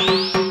Old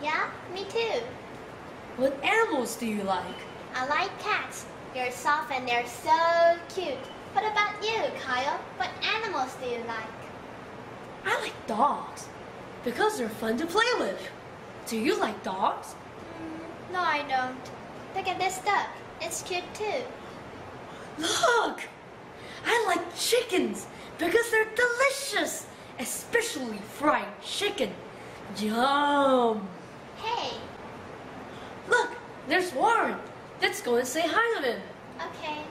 Yeah, me too. What animals do you like? I like cats. They're soft and they're so cute. What about you, Kyle? What animals do you like? I like dogs because they're fun to play with. Do you like dogs? Mm, no, I don't. Look at this duck. It's cute too. Look! I like chickens because they're delicious, especially fried chicken. Yum! Hey, Look, there's Warren. Let's go and say hi to him. okay.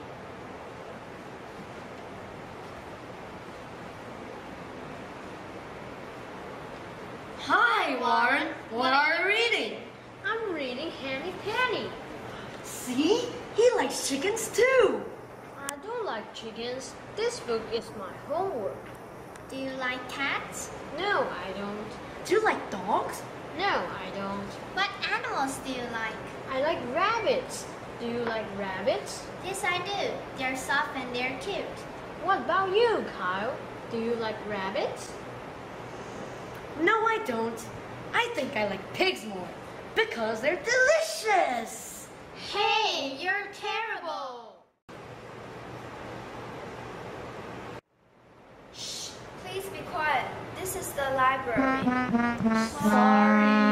Hi, Warren. What are you reading? I'm reading Handy Panny. See? He likes chickens too. I don't like chickens. This book is my homework. Do you like cats? No, I don't. Do you like dogs? No, I don't. What animals do you like? I like rabbits. Do you like rabbits? Yes, I do. They're soft and they're cute. What about you, Kyle? Do you like rabbits? No, I don't. I think I like pigs more because they're delicious. Hey, you're terrible. The library. Sorry.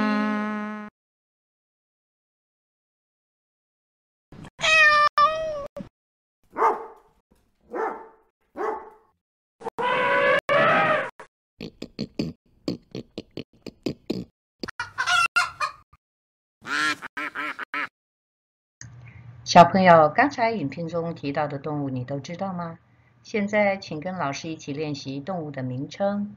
“小朋友，刚才影片中提到的动物你都知道吗？现在请跟老师一起练习动物的名称。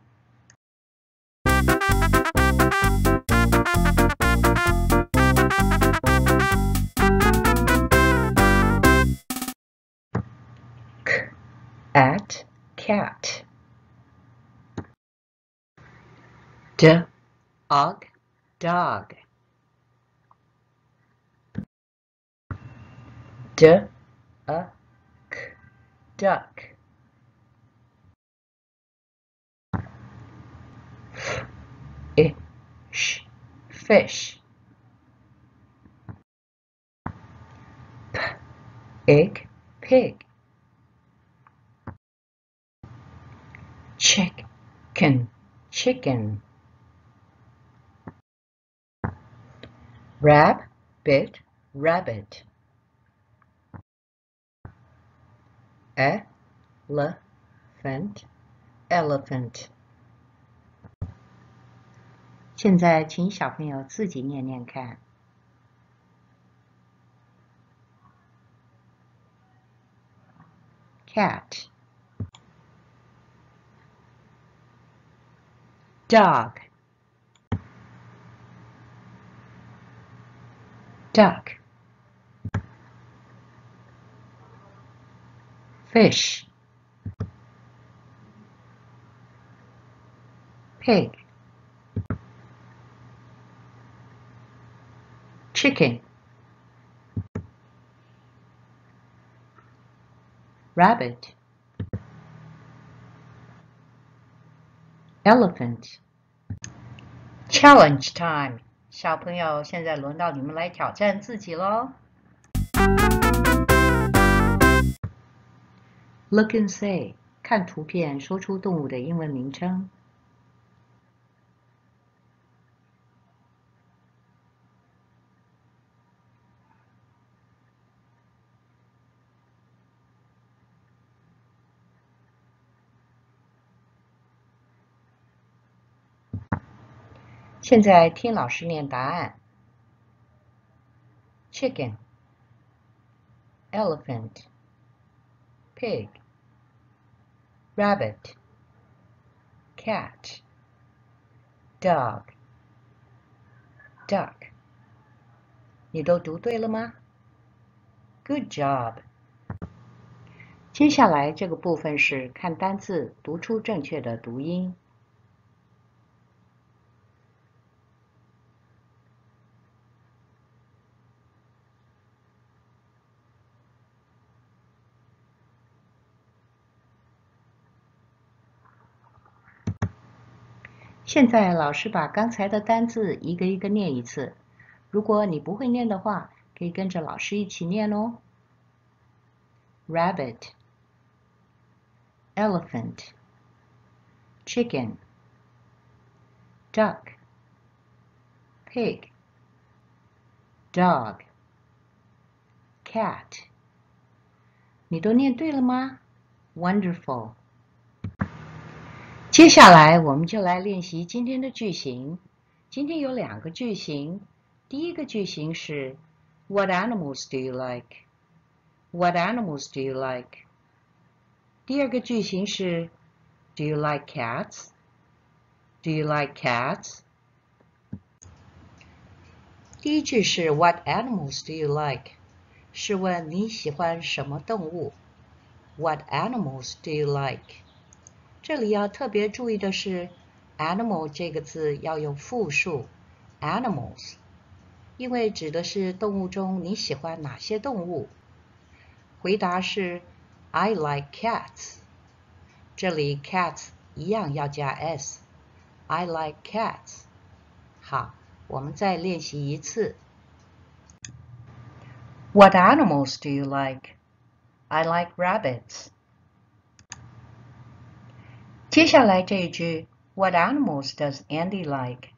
At cat. D. Og. Dog. D. Duck sh fish. P. Egg. Pig. Chicken. Chicken. Rabbit rabbit. Elephant. Elephant 现在请小朋友自己念念看。cat dog duck fish pig chicken rabbit elephant challenge time 小朋友现在轮到你们来挑战自己喽 Look and say，看图片说出动物的英文名称。 现在听老师念答案：chicken、elephant、pig、rabbit、cat、dog、duck。你都读对了吗？Good job！接下来这个部分是看单字，读出正确的读音。 现在老师把刚才的单字一个一个念一次。如果你不会念的话，可以跟着老师一起念哦。Rabbit, elephant, chicken, duck, pig, dog, cat。你都念对了吗？Wonderful。 接下来我们就来练习今天的句型。今天有两个句型。第一个句型是 What animals do you like? What animals do you like? 第二个句型是 Do you like cats? Do you like cats? 第一句是 What animals do you like? 是问你喜欢什么动物？What animals do you like? 这里要特别注意的是，animal 这个字要用复数，animals。因为指的是动物中你喜欢哪些动物？回答是 I like cats。这里 cats 一样要加 s。I like cats。好，我们再练习一次。What animals do you like? I like rabbits. 接下来这一句 What animals does Andy like?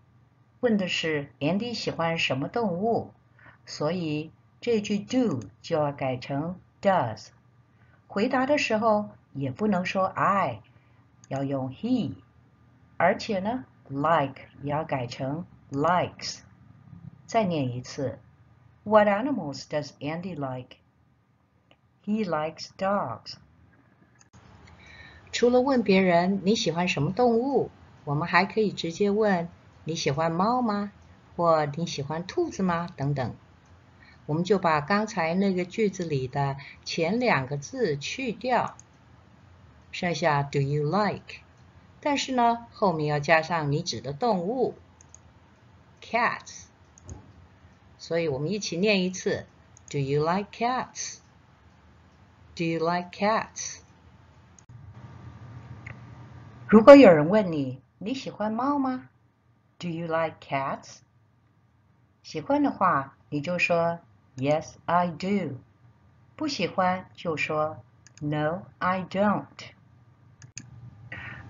问的是 Andy 喜欢什么动物，所以这句 do 就要改成 does。回答的时候也不能说 I，要用 he。而且呢，like 也要改成 likes。再念一次，What animals does Andy like? He likes dogs. 除了问别人你喜欢什么动物，我们还可以直接问。你喜欢猫吗？或你喜欢兔子吗？等等，我们就把刚才那个句子里的前两个字去掉，剩下 Do you like？但是呢，后面要加上你指的动物，cats。所以我们一起念一次：Do you like cats？Do you like cats？如果有人问你你喜欢猫吗？Do you like cats？喜欢的话，你就说 Yes, I do。不喜欢就说 No, I don't。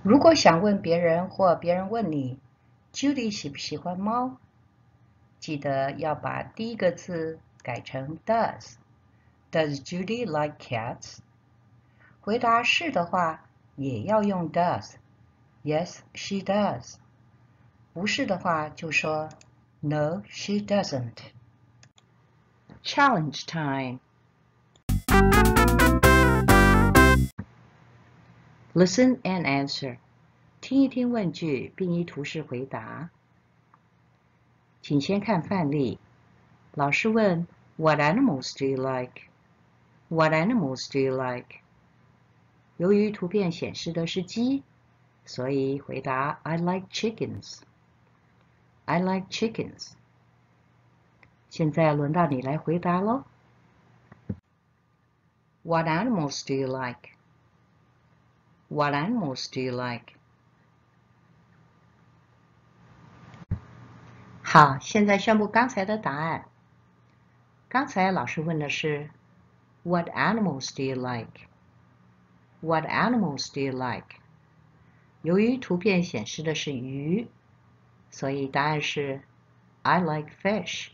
如果想问别人或别人问你 Judy 喜不喜欢猫，记得要把第一个字改成 Does。Does Judy like cats？回答是的话，也要用 Does。Yes, she does。不是的话就说 No, she doesn't. Challenge time. Listen and answer. 听一听问句，并依图示回答。请先看范例。老师问 What animals do you like? What animals do you like? 由于图片显示的是鸡， 所以回答 I like chickens. I like chickens。现在轮到你来回答喽。What animals do you like? What animals do you like? 好，现在宣布刚才的答案。刚才老师问的是 What animals do you like? What animals do you like? 由于图片显示的是鱼。所以答案是 I like fish.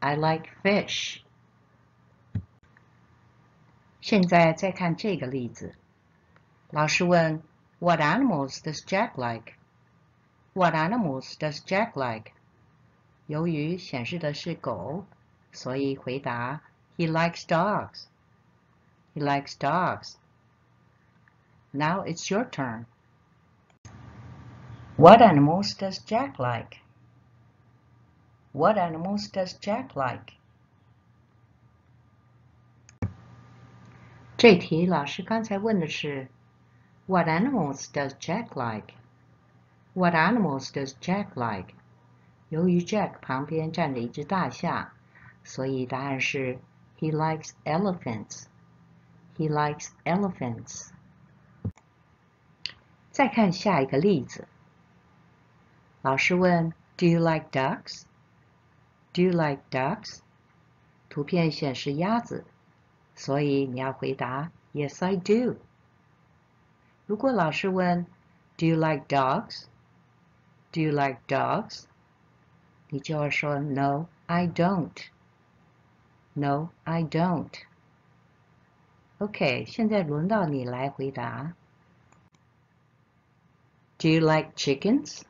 I like fish. 现在再看这个例子，老师问 What animals does Jack like? What animals does Jack like? 由于显示的是狗，所以回答 He likes dogs. He likes dogs. Now it's your turn. What animals does Jack like? What animals does Jack like? 这题老师刚才问的是 What animals does Jack like? What animals does Jack like? 由于 Jack 旁边站着一只大象，所以答案是 He likes elephants. He likes elephants. 再看下一个例子。 老师问 Do you like ducks? Do you like ducks? 图片显示鸭子，所以你要回答 Yes, I do. 如果老师问 Do you like dogs? Do you like dogs? 你就要说 No, I don't. No, I don't. OK，现在轮到你来回答。Do you like chickens?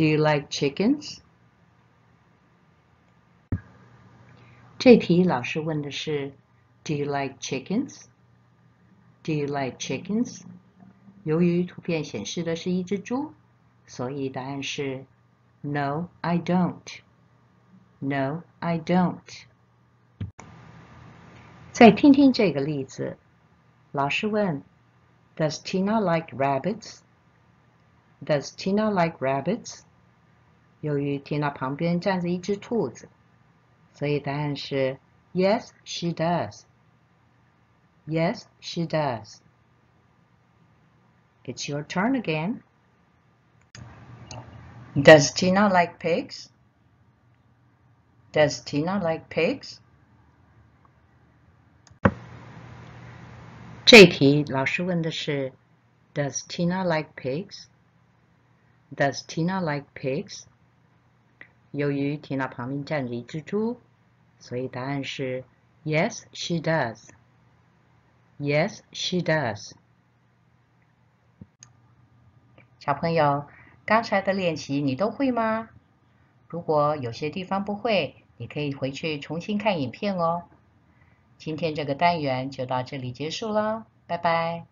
Do you like chickens? 这题老师问的是 Do you like chickens? Do you like chickens? 由于图片显示的是一只猪，所以答案是 No, I don't. No, I don't. 再听听这个例子，老师问：Does Tina like rabbits? Does Tina like rabbits? 由于 Tina 旁边站着一只兔子，所以答案是 Yes, she does. Yes, she does. It's your turn again. Does Tina like pigs? Does Tina like pigs? 这题老师问的是 Does Tina like pigs? Does Tina like pigs? 由于 Tina 旁边站着一只猪，所以答案是 Yes, she does. Yes, she does. 小朋友，刚才的练习你都会吗？如果有些地方不会，你可以回去重新看影片哦。今天这个单元就到这里结束了，拜拜。